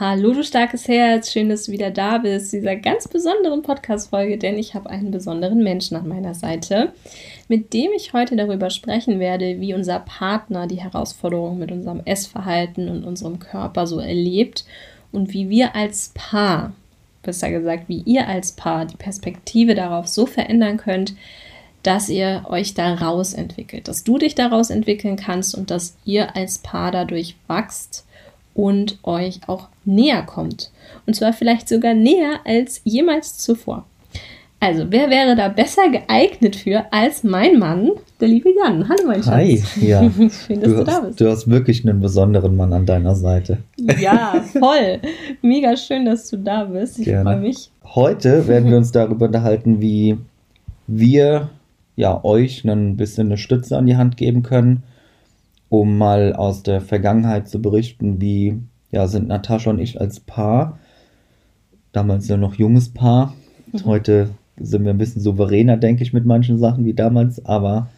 Hallo, du starkes Herz. Schön, dass du wieder da bist, dieser ganz besonderen Podcast-Folge, denn ich habe einen besonderen Menschen an meiner Seite, mit dem ich heute darüber sprechen werde, wie unser Partner die Herausforderungen mit unserem Essverhalten und unserem Körper so erlebt und wie wir als Paar, besser gesagt, wie ihr als Paar die Perspektive darauf so verändern könnt, dass ihr euch daraus entwickelt, dass du dich daraus entwickeln kannst und dass ihr als Paar dadurch wachst und euch auch näher kommt. Und zwar vielleicht sogar näher als jemals zuvor. Also, wer wäre da besser geeignet für als mein Mann, der liebe Jan? Hallo, mein Schatz. Hi, ja. Schön, dass du, du da bist. Du hast wirklich einen besonderen Mann an deiner Seite. Ja, voll. Mega schön, dass du da bist. Ich freue mich. Heute werden wir uns darüber unterhalten, wie wir ja euch ein bisschen eine Stütze an die Hand geben können, um mal aus der Vergangenheit zu berichten, wie ja, sind Natascha und ich als Paar, damals ja noch junges Paar, mhm. heute sind wir ein bisschen souveräner, denke ich, mit manchen Sachen wie damals, aber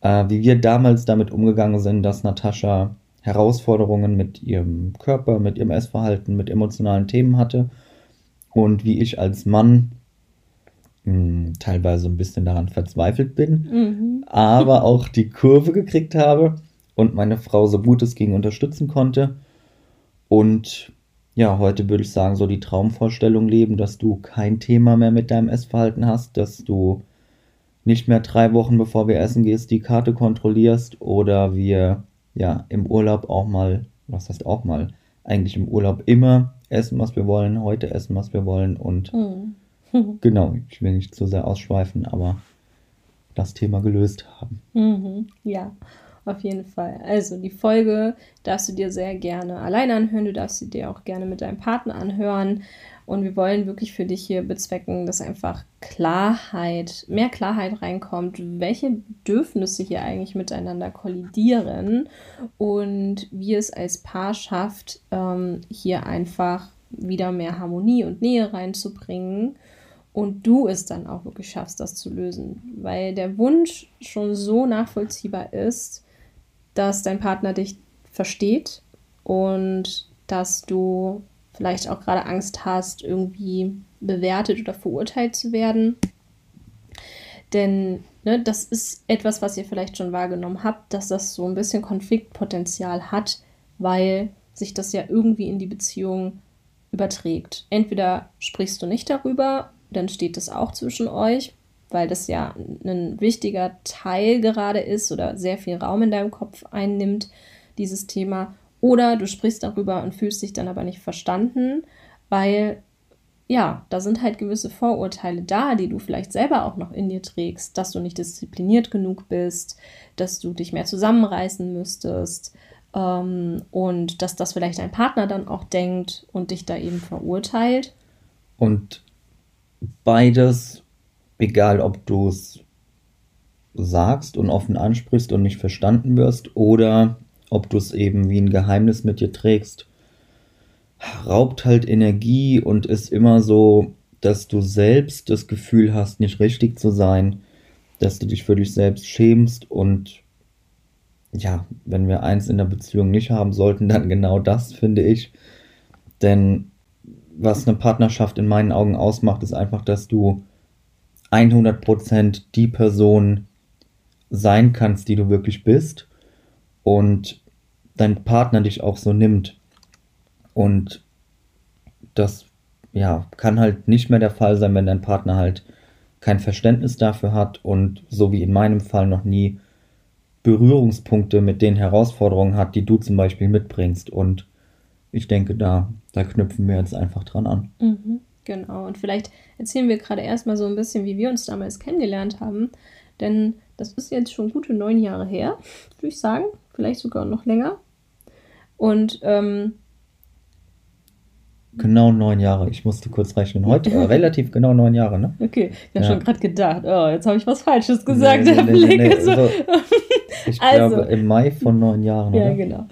äh, wie wir damals damit umgegangen sind, dass Natascha Herausforderungen mit ihrem Körper, mit ihrem Essverhalten, mit emotionalen Themen hatte und wie ich als Mann mh, hm, teilweise ein bisschen daran verzweifelt bin, mhm. aber auch die Kurve gekriegt habe und meine Frau so gut es ging unterstützen konnte. Und ja, heute würde ich sagen, so die Traumvorstellung leben, dass du kein Thema mehr mit deinem Essverhalten hast, dass du nicht mehr drei Wochen bevor wir essen gehst, die Karte kontrollierst oder wir ja im Urlaub auch mal, was heißt auch mal, eigentlich im Urlaub immer essen, was wir wollen, heute essen, was wir wollen und mhm. genau, ich will nicht zu sehr ausschweifen, aber das Thema gelöst haben. Mhm. Ja, auf jeden Fall. Also die Folge darfst du dir sehr gerne alleine anhören. Du darfst sie dir auch gerne mit deinem Partner anhören. Und wir wollen wirklich für dich hier bezwecken, dass einfach Klarheit, mehr Klarheit reinkommt, welche Bedürfnisse hier eigentlich miteinander kollidieren und wie es als Paar schafft, ähm, hier einfach wieder mehr Harmonie und Nähe reinzubringen und du es dann auch wirklich schaffst, das zu lösen. Weil der Wunsch schon so nachvollziehbar ist, dass dein Partner dich versteht und dass du vielleicht auch gerade Angst hast, irgendwie bewertet oder verurteilt zu werden. Denn ne, das ist etwas, was ihr vielleicht schon wahrgenommen habt, dass das so ein bisschen Konfliktpotenzial hat, weil sich das ja irgendwie in die Beziehung überträgt. Entweder sprichst du nicht darüber, dann steht das auch zwischen euch, weil das ja ein wichtiger Teil gerade ist oder sehr viel Raum in deinem Kopf einnimmt, dieses Thema. Oder du sprichst darüber und fühlst dich dann aber nicht verstanden, weil ja, da sind halt gewisse Vorurteile da, die du vielleicht selber auch noch in dir trägst, dass du nicht diszipliniert genug bist, dass du dich mehr zusammenreißen müsstest ähm, und dass das vielleicht dein Partner dann auch denkt und dich da eben verurteilt. Und beides egal ob du es sagst und offen ansprichst und nicht verstanden wirst oder ob du es eben wie ein Geheimnis mit dir trägst, raubt halt Energie und ist immer so, dass du selbst das Gefühl hast, nicht richtig zu sein, dass du dich für dich selbst schämst und ja, wenn wir eins in der Beziehung nicht haben sollten, dann genau das, finde ich. Denn was eine Partnerschaft in meinen Augen ausmacht, ist einfach, dass du 100% die Person sein kannst, die du wirklich bist und dein Partner dich auch so nimmt. Und das ja, kann halt nicht mehr der Fall sein, wenn dein Partner halt kein Verständnis dafür hat und so wie in meinem Fall noch nie Berührungspunkte mit den Herausforderungen hat, die du zum Beispiel mitbringst. Und ich denke, da, da knüpfen wir jetzt einfach dran an. Mhm. Genau, und vielleicht erzählen wir gerade erstmal so ein bisschen, wie wir uns damals kennengelernt haben. Denn das ist jetzt schon gute neun Jahre her, würde ich sagen. Vielleicht sogar noch länger. Und ähm, Genau neun Jahre. Ich musste kurz rechnen. Heute äh, relativ genau neun Jahre, ne? Okay, ich habe ja. schon gerade gedacht, oh, jetzt habe ich was Falsches gesagt. Nee, nee, nee, nee so. ich also, glaube, im Mai von neun Jahren. Ja, oder? genau.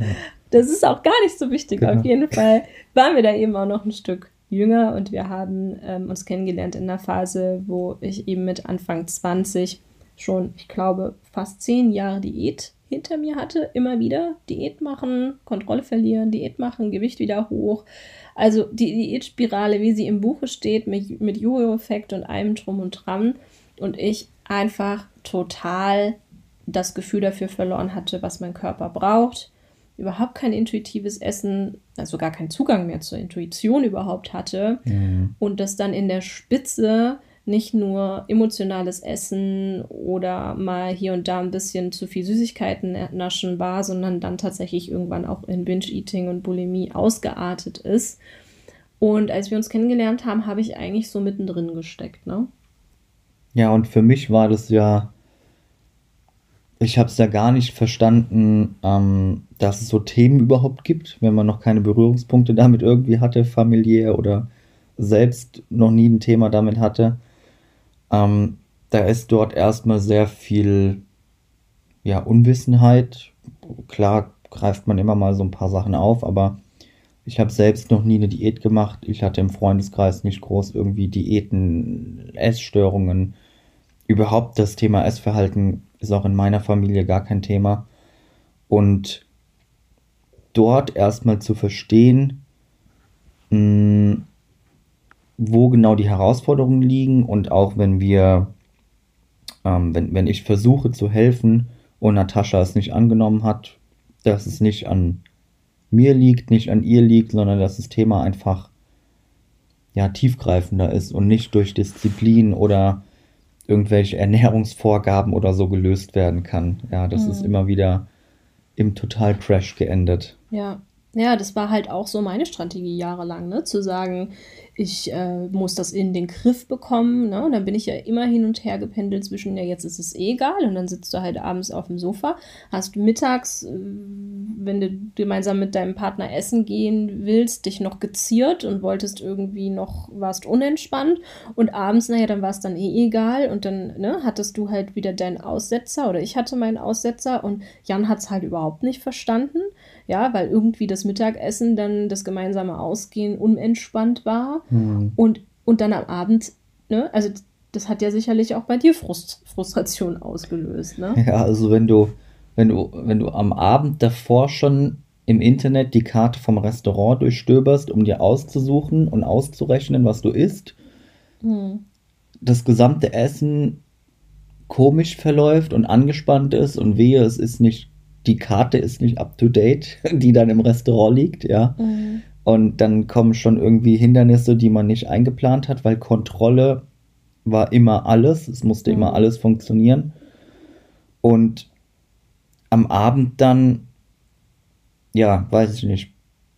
Das ist auch gar nicht so wichtig. Genau. Auf jeden Fall waren wir da eben auch noch ein Stück jünger und wir haben ähm, uns kennengelernt in der Phase, wo ich eben mit Anfang 20 schon, ich glaube, fast zehn Jahre Diät hinter mir hatte, immer wieder Diät machen, Kontrolle verlieren, Diät machen, Gewicht wieder hoch. Also die Diätspirale, wie sie im Buche steht, mit, mit Jojo-Effekt und allem drum und dran. Und ich einfach total das Gefühl dafür verloren hatte, was mein Körper braucht. Überhaupt kein intuitives Essen, also gar keinen Zugang mehr zur Intuition überhaupt hatte. Mhm. Und das dann in der Spitze nicht nur emotionales Essen oder mal hier und da ein bisschen zu viel Süßigkeiten naschen war, sondern dann tatsächlich irgendwann auch in Binge-Eating und Bulimie ausgeartet ist. Und als wir uns kennengelernt haben, habe ich eigentlich so mittendrin gesteckt, ne? Ja, und für mich war das ja, ich habe es ja gar nicht verstanden, ähm, dass es so Themen überhaupt gibt, wenn man noch keine Berührungspunkte damit irgendwie hatte, familiär oder selbst noch nie ein Thema damit hatte. Ähm, da ist dort erstmal sehr viel ja, Unwissenheit. Klar greift man immer mal so ein paar Sachen auf, aber ich habe selbst noch nie eine Diät gemacht. Ich hatte im Freundeskreis nicht groß irgendwie Diäten, Essstörungen. Überhaupt das Thema Essverhalten ist auch in meiner Familie gar kein Thema. Und dort erstmal zu verstehen, mh, hm, wo genau die Herausforderungen liegen und auch wenn wir, ähm, wenn, wenn ich versuche zu helfen und Natascha es nicht angenommen hat, dass es nicht an mir liegt, nicht an ihr liegt, sondern dass das Thema einfach ja tiefgreifender ist und nicht durch Disziplin oder irgendwelche Ernährungsvorgaben oder so gelöst werden kann. Ja, das mhm. ist immer wieder im Total-Crash geendet. Ja. Ja, das war halt auch so meine Strategie jahrelang, ne? Zu sagen, ich äh, muss das in den Griff bekommen. Ne? Und dann bin ich ja immer hin und her gependelt zwischen, ja, jetzt ist es eh egal. Und dann sitzt du halt abends auf dem Sofa, hast mittags, äh, wenn du gemeinsam mit deinem Partner essen gehen willst, dich noch geziert und wolltest irgendwie noch, warst unentspannt. Und abends, naja, dann war es dann eh egal. Und dann ne, hattest du halt wieder deinen Aussetzer oder ich hatte meinen Aussetzer und Jan hat es halt überhaupt nicht verstanden. Ja, weil irgendwie das Mittagessen dann das gemeinsame Ausgehen unentspannt war. Mhm. Und, und dann am Abend, ne, also das hat ja sicherlich auch bei dir Frust, Frustration ausgelöst, ne? Ja, also wenn du, wenn du, wenn du am Abend davor schon im Internet die Karte vom Restaurant durchstöberst, um dir auszusuchen und auszurechnen, was du isst, mhm. das gesamte Essen komisch verläuft und angespannt ist und wehe, es ist nicht, die Karte ist nicht up to date, die dann im Restaurant liegt, ja. Mhm. Und dann kommen schon irgendwie Hindernisse, die man nicht eingeplant hat, weil Kontrolle war immer alles. Es musste mhm. immer alles funktionieren. Und am Abend dann, ja, weiß ich nicht,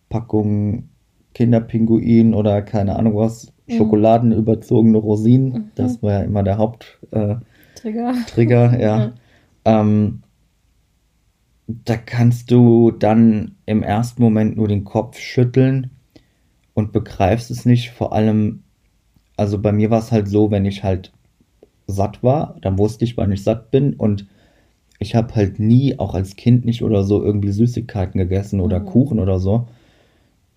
Packung Kinderpinguin oder keine Ahnung was, mhm. schokoladenüberzogene Rosinen. Mhm. Das war ja immer der Haupttrigger. Äh, Trigger, ja. ja. Ähm, da kannst du dann im ersten Moment nur den Kopf schütteln und begreifst es nicht. Vor allem, also bei mir war es halt so, wenn ich halt satt war, dann wusste ich, wann ich satt bin und ich habe halt nie, auch als Kind nicht oder so, irgendwie Süßigkeiten gegessen oder mhm. Kuchen oder so,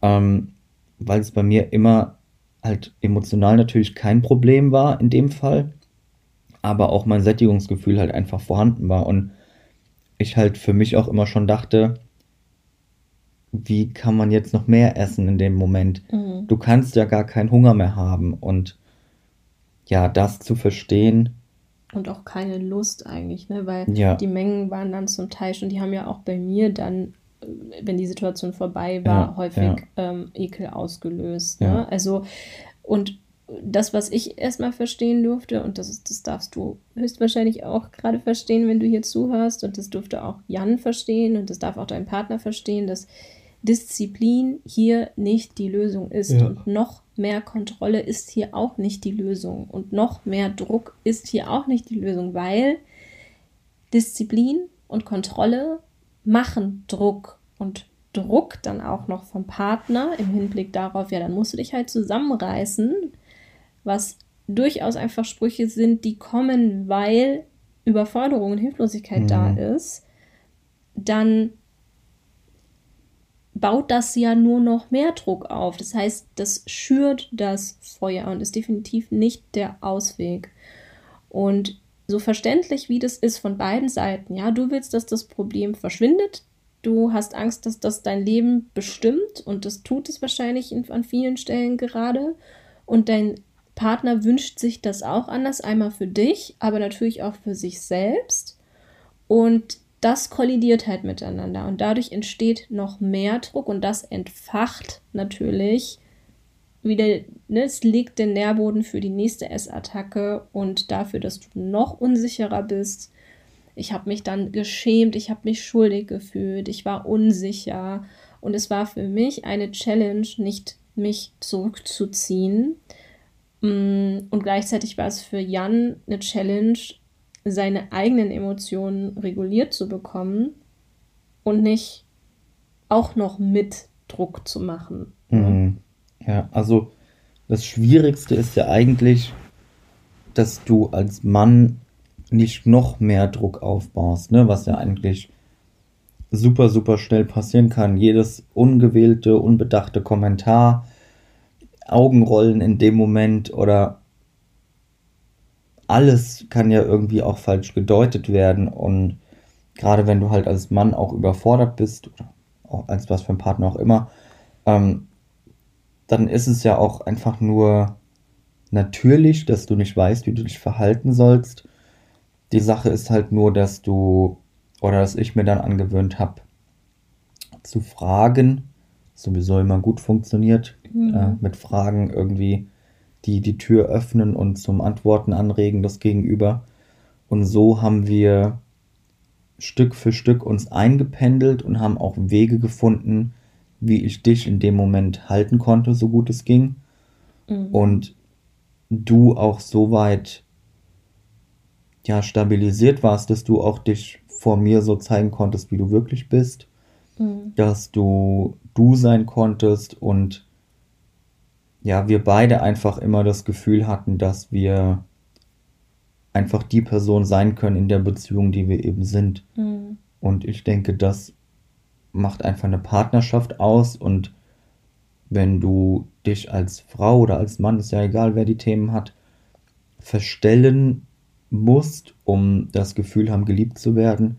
ähm, weil es bei mir immer halt emotional natürlich kein Problem war in dem Fall, aber auch mein Sättigungsgefühl halt einfach vorhanden war und ich halt für mich auch immer schon dachte, wie kann man jetzt noch mehr essen in dem Moment? Mhm. Du kannst ja gar keinen Hunger mehr haben und ja, das zu verstehen. Und auch keine Lust eigentlich, ne? Weil ja. die Mengen waren dann zum Teil schon, die haben ja auch bei mir dann, wenn die Situation vorbei war, ja, häufig ja. Ähm, Ekel ausgelöst. Ne? Also, und das, was ich erstmal verstehen durfte, und das, das darfst du höchstwahrscheinlich auch gerade verstehen, wenn du hier zuhörst, und das durfte auch Jan verstehen, und das darf auch dein Partner verstehen, dass Disziplin hier nicht die Lösung ist. Ja. Und noch mehr Kontrolle ist hier auch nicht die Lösung. Und noch mehr Druck ist hier auch nicht die Lösung, weil Disziplin und Kontrolle machen Druck. Und Druck dann auch noch vom Partner im Hinblick darauf, ja, dann musst du dich halt zusammenreißen, was durchaus einfach Sprüche sind, die kommen, weil Überforderung und Hilflosigkeit mhm. da ist, dann baut das ja nur noch mehr Druck auf. Das heißt, das schürt das Feuer und ist definitiv nicht der Ausweg. Und so verständlich wie das ist von beiden Seiten, ja, du willst, dass das Problem verschwindet, du hast Angst, dass das dein Leben bestimmt und das tut es wahrscheinlich in, an vielen Stellen gerade und dein Partner wünscht sich das auch anders, einmal für dich, aber natürlich auch für sich selbst und das kollidiert halt miteinander und dadurch entsteht noch mehr Druck und das entfacht natürlich wieder, ne, es legt den Nährboden für die nächste Essattacke und dafür, dass du noch unsicherer bist. Ich habe mich dann geschämt, ich habe mich schuldig gefühlt, ich war unsicher und es war für mich eine Challenge, nicht mich zurückzuziehen. Mm, und gleichzeitig war es für Jan eine Challenge, seine eigenen Emotionen reguliert zu bekommen und nicht auch noch mit Druck zu machen. Mhm. Ja, also das Schwierigste ist ja eigentlich, dass du als Mann nicht noch mehr Druck aufbaust, ne? was ja eigentlich super, super schnell passieren kann. Jedes ungewählte, unbedachte Kommentar, Augenrollen in dem Moment oder alles kann ja irgendwie auch falsch gedeutet werden und gerade wenn du halt als Mann auch überfordert bist oder auch als was für ein Partner auch immer, ähm, dann ist es ja auch einfach nur natürlich, dass du nicht weißt, wie du dich verhalten sollst. Die Sache ist halt nur, dass du oder dass ich mir dann angewöhnt habe, zu fragen, sowieso immer gut funktioniert, mhm. äh, mit Fragen irgendwie die die Tür öffnen und zum Antworten anregen, das Gegenüber. Und so haben wir Stück für Stück uns eingependelt und haben auch Wege gefunden, wie ich dich in dem Moment halten konnte, so gut es ging. Mhm. Und du auch so weit ja, stabilisiert warst, dass du auch dich vor mir so zeigen konntest, wie du wirklich bist. Mhm. Dass du du sein konntest und ja, wir beide einfach immer das Gefühl hatten, dass wir einfach die Person sein können in der Beziehung, die wir eben sind. Mhm. Und ich denke, das macht einfach eine Partnerschaft aus und wenn du dich als Frau oder als Mann, ist ja egal, wer die Themen hat, verstellen musst, um das Gefühl haben, geliebt zu werden,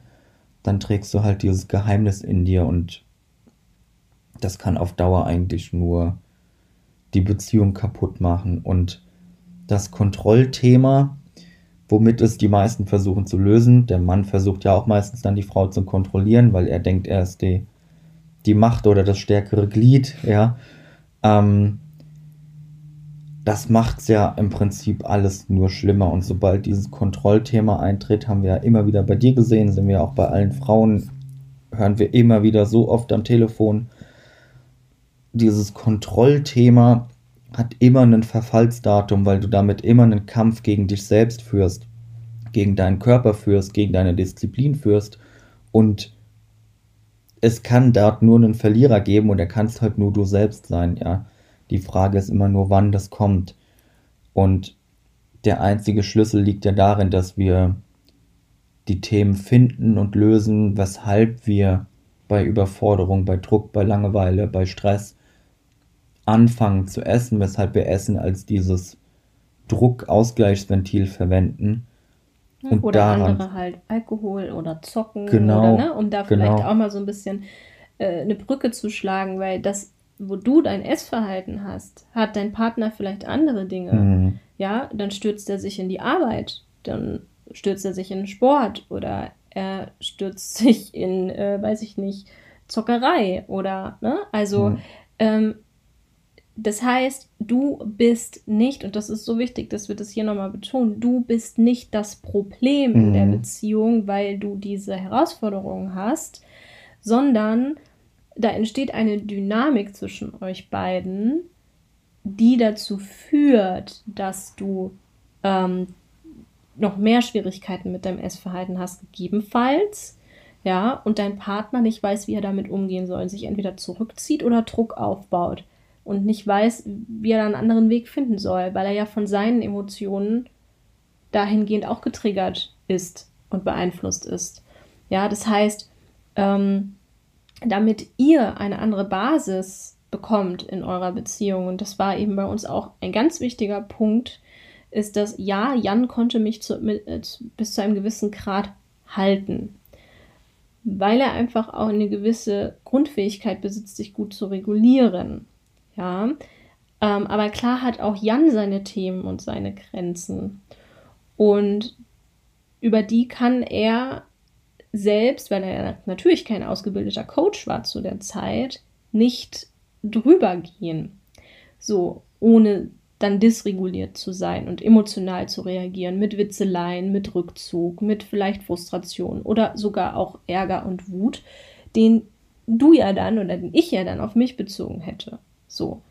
dann trägst du halt dieses Geheimnis in dir und das kann auf Dauer eigentlich nur die Beziehung kaputt machen. Und das Kontrollthema, womit es die meisten versuchen zu lösen. Der Mann versucht ja auch meistens dann die Frau zu kontrollieren, weil er denkt, er ist die, die Macht oder das stärkere Glied, ja. Ähm, das macht's ja im Prinzip alles nur schlimmer. Und sobald dieses Kontrollthema eintritt, haben wir ja immer wieder bei dir gesehen, sind wir auch bei allen Frauen, hören wir immer wieder so oft am Telefon. Dieses Kontrollthema hat immer ein Verfallsdatum, weil du damit immer einen Kampf gegen dich selbst führst, gegen deinen Körper führst, gegen deine Disziplin führst und es kann dort nur einen Verlierer geben und er kannst halt nur du selbst sein, ja. Die Frage ist immer nur, wann das kommt. Und der einzige Schlüssel liegt ja darin, dass wir die Themen finden und lösen, weshalb wir bei Überforderung, bei Druck, bei Langeweile, bei Stress anfangen zu essen, weshalb wir Essen als dieses Druckausgleichsventil verwenden. Und oder daran, andere halt Alkohol oder Zocken genau, oder, ne, um da genau. vielleicht auch mal so ein bisschen äh, eine Brücke zu schlagen, weil das, wo du dein Essverhalten hast, hat dein Partner vielleicht andere Dinge. Mhm. Ja, dann stürzt er sich in die Arbeit, dann stürzt er sich in den Sport oder er stürzt sich in, äh, weiß ich nicht, Zockerei oder, ne? Also mhm. ähm, das heißt, du bist nicht, und das ist so wichtig, dass wir das hier nochmal betonen, du bist nicht das Problem mhm. in der mhm. Beziehung, weil du diese Herausforderungen hast, sondern da entsteht eine Dynamik zwischen euch beiden, die dazu führt, dass du ähm, noch mehr Schwierigkeiten mit deinem Essverhalten hast, gegebenenfalls, ja, und dein Partner nicht weiß, wie er damit umgehen soll, sich entweder zurückzieht oder Druck aufbaut und nicht weiß, wie er einen anderen Weg finden soll, weil er ja von seinen Emotionen dahingehend auch getriggert ist und beeinflusst ist. Ja, das heißt, ähm, damit ihr eine andere Basis bekommt in eurer Beziehung, und das war eben bei uns auch ein ganz wichtiger Punkt, ist, dass ja, Jan konnte mich zu, mit, äh, bis zu einem gewissen Grad halten, weil er einfach auch eine gewisse Grundfähigkeit besitzt, sich gut zu regulieren. Ja, ähm, aber klar hat auch Jan seine Themen und seine Grenzen. Und über die kann er selbst, weil er natürlich kein ausgebildeter Coach war zu der Zeit, nicht drüber gehen. So, ohne dann dysreguliert zu sein und emotional zu reagieren, mit Witzeleien, mit Rückzug, mit vielleicht Frustration oder sogar auch Ärger und Wut, den du ja dann oder den ich ja dann auf mich bezogen hätte. So.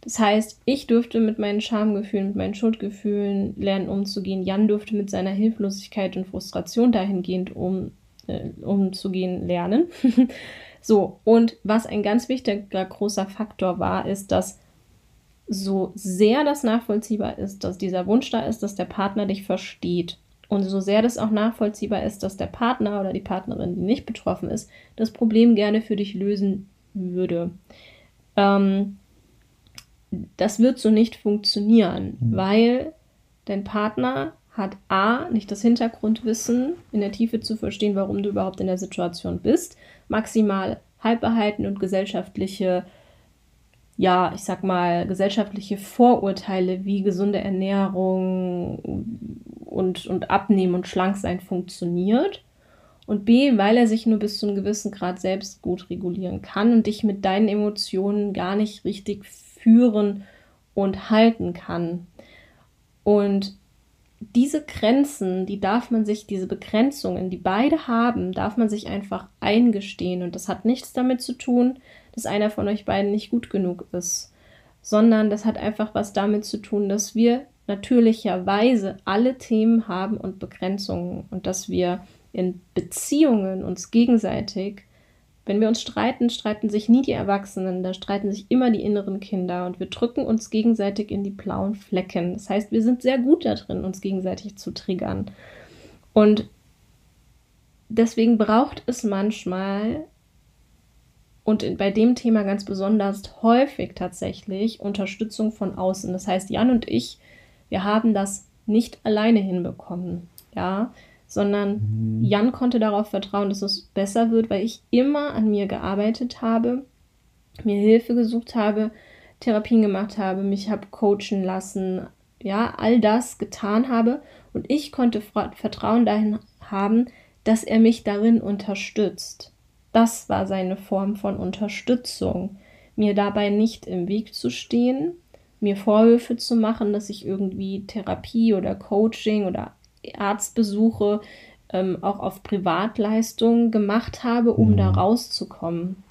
Das heißt, ich dürfte mit meinen Schamgefühlen, mit meinen Schuldgefühlen lernen umzugehen. Jan dürfte mit seiner Hilflosigkeit und Frustration dahingehend um, äh, umzugehen lernen. so, und was ein ganz wichtiger großer Faktor war, ist, dass so sehr das nachvollziehbar ist, dass dieser Wunsch da ist, dass der Partner dich versteht. Und so sehr das auch nachvollziehbar ist, dass der Partner oder die Partnerin, die nicht betroffen ist, das Problem gerne für dich lösen würde. Ähm, das wird so nicht funktionieren, mhm. weil dein Partner hat A, nicht das Hintergrundwissen in der Tiefe zu verstehen, warum du überhaupt in der Situation bist, maximal Halbwahrheiten und gesellschaftliche ja, ich sag mal, gesellschaftliche Vorurteile wie gesunde Ernährung und, und Abnehmen und Schlanksein funktioniert. Und B, weil er sich nur bis zu einem gewissen Grad selbst gut regulieren kann und dich mit deinen Emotionen gar nicht richtig führen und halten kann. Und diese Grenzen, die darf man sich, diese Begrenzungen, die beide haben, darf man sich einfach eingestehen. Und das hat nichts damit zu tun, dass einer von euch beiden nicht gut genug ist, sondern das hat einfach was damit zu tun, dass wir natürlicherweise alle Themen haben und Begrenzungen und dass wir in Beziehungen uns gegenseitig, wenn wir uns streiten, streiten sich nie die Erwachsenen, da streiten sich immer die inneren Kinder und wir drücken uns gegenseitig in die blauen Flecken. Das heißt, wir sind sehr gut darin, uns gegenseitig zu triggern. Und deswegen braucht es manchmal und bei dem Thema ganz besonders häufig tatsächlich Unterstützung von außen. Das heißt, Jan und ich, wir haben das nicht alleine hinbekommen, ja, sondern mhm. Jan konnte darauf vertrauen, dass es besser wird, weil ich immer an mir gearbeitet habe, mir Hilfe gesucht habe, Therapien gemacht habe, mich habe coachen lassen, ja, all das getan habe und ich konnte Vertrauen dahin haben, dass er mich darin unterstützt. Das war seine Form von Unterstützung, mir dabei nicht im Weg zu stehen, mir Vorwürfe zu machen, dass ich irgendwie Therapie oder Coaching oder Arztbesuche ähm, auch auf Privatleistungen gemacht habe, um mhm. da rauszukommen.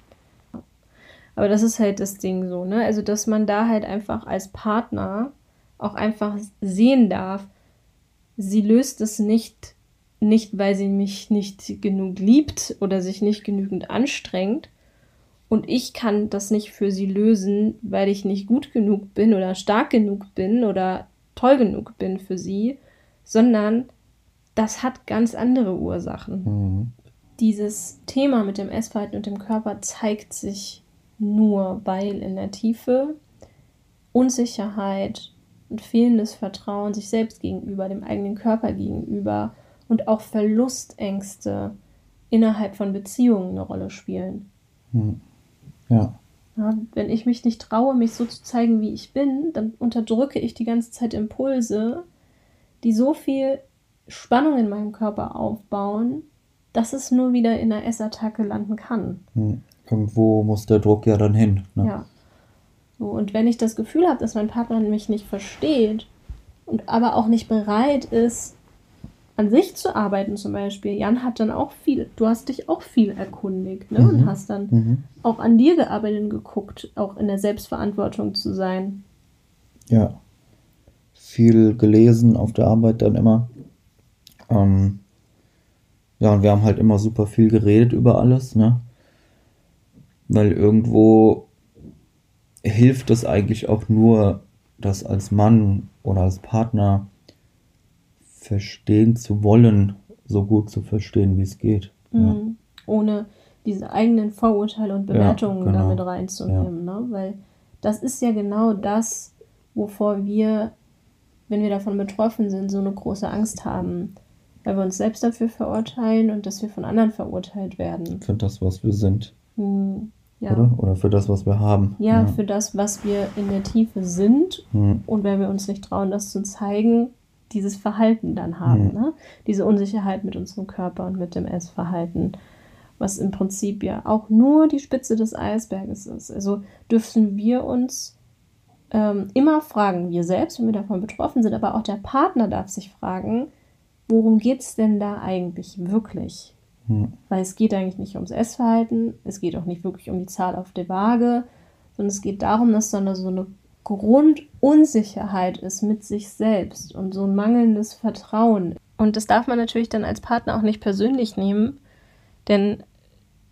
Aber das ist halt das Ding so, ne? Also, dass man da halt einfach als Partner auch einfach sehen darf, sie löst es nicht nicht, weil sie mich nicht genug liebt oder sich nicht genügend anstrengt. Und ich kann das nicht für sie lösen, weil ich nicht gut genug bin oder stark genug bin oder toll genug bin für sie, sondern das hat ganz andere Ursachen. Mhm. Dieses Thema mit dem Essverhalten und dem Körper zeigt sich nur, weil in der Tiefe Unsicherheit und fehlendes Vertrauen sich selbst gegenüber, dem eigenen Körper gegenüber, und auch Verlustängste innerhalb von Beziehungen eine Rolle spielen. Hm. Ja. ja. Wenn ich mich nicht traue, mich so zu zeigen, wie ich bin, dann unterdrücke ich die ganze Zeit Impulse, die so viel Spannung in meinem Körper aufbauen, dass es nur wieder in einer Essattacke landen kann. Hm. Irgendwo muss der Druck ja dann hin. Ne? Ja. So, und wenn ich das Gefühl habe, dass mein Partner mich nicht versteht und aber auch nicht bereit ist, an sich zu arbeiten zum Beispiel. Jan hat dann auch viel, du hast dich auch viel erkundigt ne? Mhm. und hast dann mhm. auch an dir gearbeitet und geguckt, auch in der Selbstverantwortung zu sein. Ja, viel gelesen auf der Arbeit dann immer. Ähm, ja, und wir haben halt immer super viel geredet über alles, ne? Weil irgendwo hilft es eigentlich auch nur, das als Mann oder als Partner verstehen zu wollen, so gut zu verstehen, wie es geht. Mhm. Ja. Ohne diese eigenen Vorurteile und Bewertungen ja, genau. damit reinzunehmen. Ja. Ne? Weil das ist ja genau das, wovor wir wenn wir davon betroffen sind, so eine große Angst haben, weil wir uns selbst dafür verurteilen und dass wir von anderen verurteilt werden. Für das, was wir sind. Hm, ja. Oder? Oder für das, was wir haben. Ja, für das, was wir in der Tiefe sind Hm. und wenn wir uns nicht trauen, das zu zeigen, dieses Verhalten dann haben. Mhm. Ne? Diese Unsicherheit mit unserem Körper und mit dem Essverhalten, was im Prinzip ja auch nur die Spitze des Eisberges ist. Also dürfen wir uns ähm, immer fragen, wir selbst, wenn wir davon betroffen sind, aber auch der Partner darf sich fragen, worum geht es denn da eigentlich wirklich? Hm. Weil es geht eigentlich nicht ums Essverhalten, es geht auch nicht wirklich um die Zahl auf der Waage, sondern es geht darum, dass dann so eine Grundunsicherheit ist mit sich selbst und so ein mangelndes Vertrauen. Und das darf man natürlich dann als Partner auch nicht persönlich nehmen, denn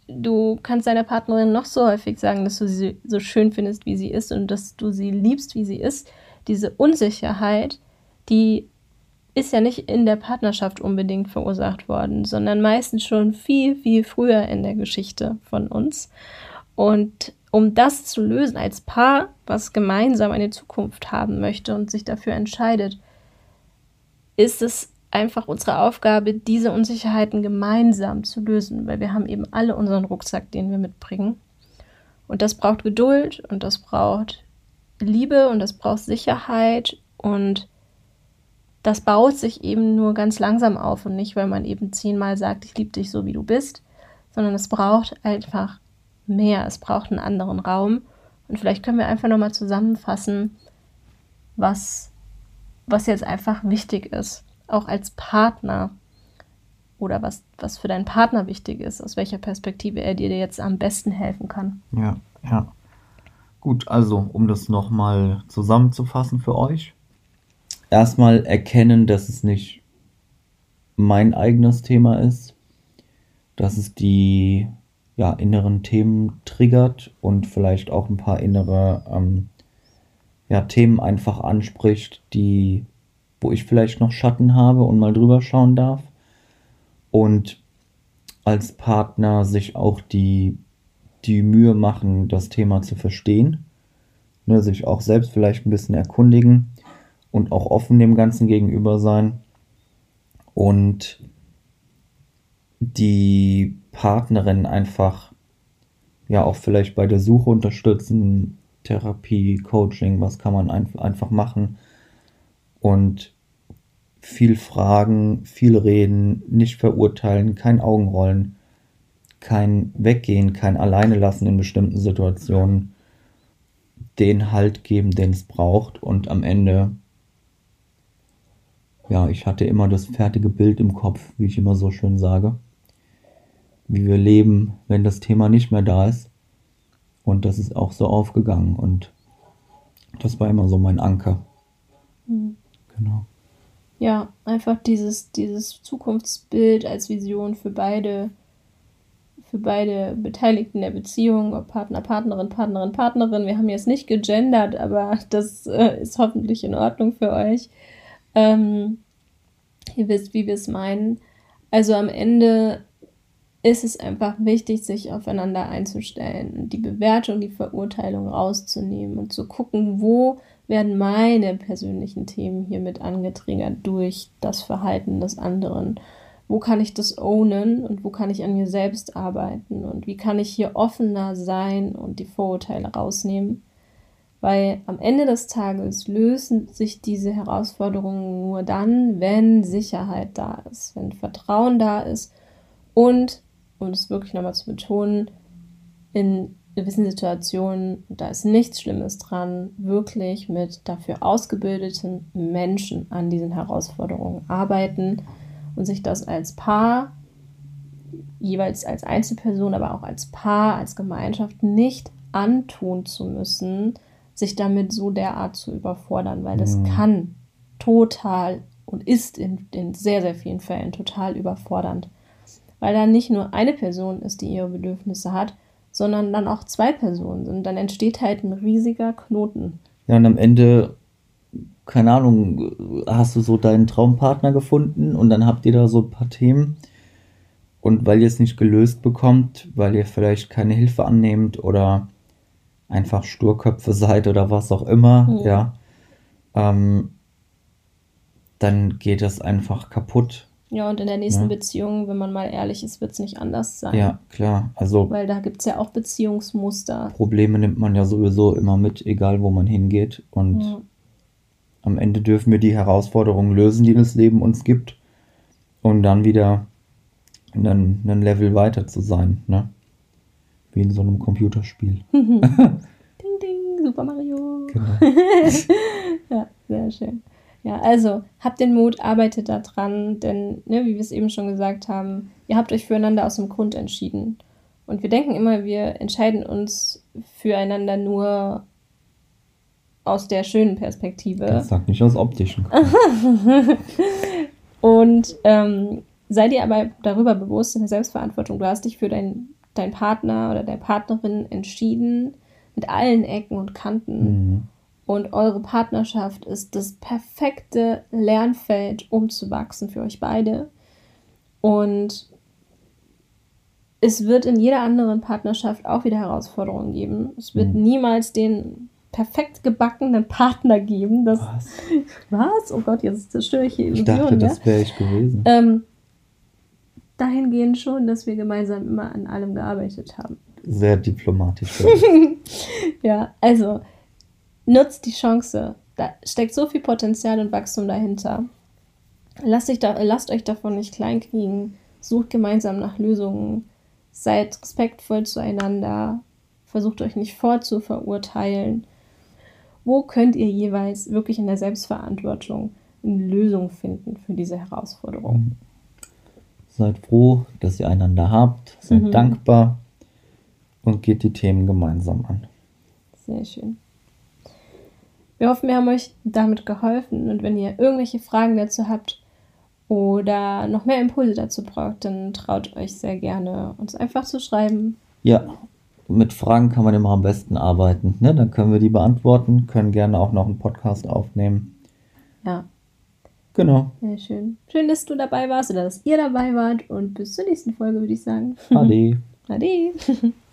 du kannst deiner Partnerin noch so häufig sagen, dass du sie so schön findest, wie sie ist und dass du sie liebst, wie sie ist. Diese Unsicherheit, die ist ja nicht in der Partnerschaft unbedingt verursacht worden, sondern meistens schon viel, viel früher in der Geschichte von uns. Und um das zu lösen als Paar, was gemeinsam eine Zukunft haben möchte und sich dafür entscheidet, ist es einfach unsere Aufgabe, diese Unsicherheiten gemeinsam zu lösen, weil wir haben eben alle unseren Rucksack, den wir mitbringen. Und das braucht Geduld und das braucht Liebe und das braucht Sicherheit und das baut sich eben nur ganz langsam auf und nicht, weil man eben zehnmal sagt, ich liebe dich so, wie du bist, sondern es braucht einfach mehr, es braucht einen anderen Raum. Und vielleicht können wir einfach nochmal zusammenfassen, was, was jetzt einfach wichtig ist, auch als Partner oder was, was für deinen Partner wichtig ist, aus welcher Perspektive er dir jetzt am besten helfen kann. Ja, ja. Gut, also um das nochmal zusammenzufassen für euch. Erstmal erkennen, dass es nicht mein eigenes Thema ist, dass es die ja, inneren Themen triggert und vielleicht auch ein paar innere ähm, ja, Themen einfach anspricht, die, wo ich vielleicht noch Schatten habe und mal drüber schauen darf. Und als Partner sich auch die, die Mühe machen, das Thema zu verstehen. Ne, sich auch selbst vielleicht ein bisschen erkundigen und auch offen dem Ganzen gegenüber sein. Und die Partnerin einfach ja auch vielleicht bei der Suche unterstützen, Therapie, Coaching, was kann man ein, einfach machen und viel fragen, viel reden, nicht verurteilen, kein Augenrollen, kein Weggehen, kein Alleine lassen in bestimmten Situationen, den Halt geben, den es braucht und am Ende ja, ich hatte immer das fertige Bild im Kopf, wie ich immer so schön sage wie wir leben, wenn das Thema nicht mehr da ist. Und das ist auch so aufgegangen und das war immer so mein Anker. Mhm. Genau. Ja, einfach dieses, dieses Zukunftsbild als Vision für beide, für beide Beteiligten der Beziehung, ob Partner, Partnerin, Partnerin, Partnerin. Wir haben jetzt nicht gegendert, aber das äh, ist hoffentlich in Ordnung für euch. Ähm, ihr wisst, wie wir es meinen. Also am Ende ist es einfach wichtig, sich aufeinander einzustellen und die Bewertung, die Verurteilung rauszunehmen und zu gucken, wo werden meine persönlichen Themen hiermit angetriggert durch das Verhalten des anderen. Wo kann ich das ownen und wo kann ich an mir selbst arbeiten und wie kann ich hier offener sein und die Vorurteile rausnehmen? Weil am Ende des Tages lösen sich diese Herausforderungen nur dann, wenn Sicherheit da ist, wenn Vertrauen da ist und um es wirklich nochmal zu betonen, in gewissen Situationen, da ist nichts Schlimmes dran, wirklich mit dafür ausgebildeten Menschen an diesen Herausforderungen arbeiten und sich das als Paar, jeweils als Einzelperson, aber auch als Paar, als Gemeinschaft nicht antun zu müssen, sich damit so derart zu überfordern, weil das Mhm. kann total und ist in, in sehr, sehr vielen Fällen total überfordernd weil dann nicht nur eine Person ist, die ihre Bedürfnisse hat, sondern dann auch zwei Personen sind. Dann entsteht halt ein riesiger Knoten. Ja, und am Ende, keine Ahnung, hast du so deinen Traumpartner gefunden und dann habt ihr da so ein paar Themen. Und weil ihr es nicht gelöst bekommt, weil ihr vielleicht keine Hilfe annehmt oder einfach Sturköpfe seid oder was auch immer, Ja. ja, ähm, dann geht es einfach kaputt. Ja, und in der nächsten Ja. Beziehung, wenn man mal ehrlich ist, wird es nicht anders sein. Ja, klar. Also Weil da gibt es ja auch Beziehungsmuster. Probleme nimmt man ja sowieso immer mit, egal wo man hingeht. Und Ja. am Ende dürfen wir die Herausforderungen lösen, die das Leben uns gibt, um dann wieder einen, einen Level weiter zu sein, ne? Wie in so einem Computerspiel. Ding, ding, Super Mario. Genau. Ja, sehr schön. Ja, also habt den Mut, arbeitet da dran, denn, ne, wie wir es eben schon gesagt haben, ihr habt euch füreinander aus dem Grund entschieden. Und wir denken immer, wir entscheiden uns füreinander nur aus der schönen Perspektive. Das sagt nicht aus optischen. Und ähm, sei dir aber darüber bewusst, in der Selbstverantwortung, du hast dich für deinen dein Partner oder deine Partnerin entschieden, mit allen Ecken und Kanten. Mhm. Und eure Partnerschaft ist das perfekte Lernfeld, um zu wachsen für euch beide. Und es wird in jeder anderen Partnerschaft auch wieder Herausforderungen geben. Es wird Mhm. niemals den perfekt gebackenen Partner geben. Das, Was? was? Oh Gott, jetzt zerstöre ich hier Ich Illusionen. dachte, ja? das wäre ich gewesen. ähm, dahingehend schon, dass wir gemeinsam immer an allem gearbeitet haben. Sehr diplomatisch. Ja, also nutzt die Chance. Da steckt so viel Potenzial und Wachstum dahinter. Lasst, euch da, lasst euch davon nicht kleinkriegen. Sucht gemeinsam nach Lösungen. Seid respektvoll zueinander. Versucht euch nicht vorzuverurteilen. Wo könnt ihr jeweils wirklich in der Selbstverantwortung eine Lösung finden für diese Herausforderung? Seid froh, dass ihr einander habt. Seid Mhm. dankbar und geht die Themen gemeinsam an. Sehr schön. Wir hoffen, wir haben euch damit geholfen. Und wenn ihr irgendwelche Fragen dazu habt oder noch mehr Impulse dazu braucht, dann traut euch sehr gerne, uns einfach zu schreiben. Ja, mit Fragen kann man immer am besten arbeiten. Ne? Dann können wir die beantworten, können gerne auch noch einen Podcast aufnehmen. Ja, Genau. sehr schön. Schön, dass du dabei warst oder dass ihr dabei wart. Und bis zur nächsten Folge, würde ich sagen. Ade. Ade.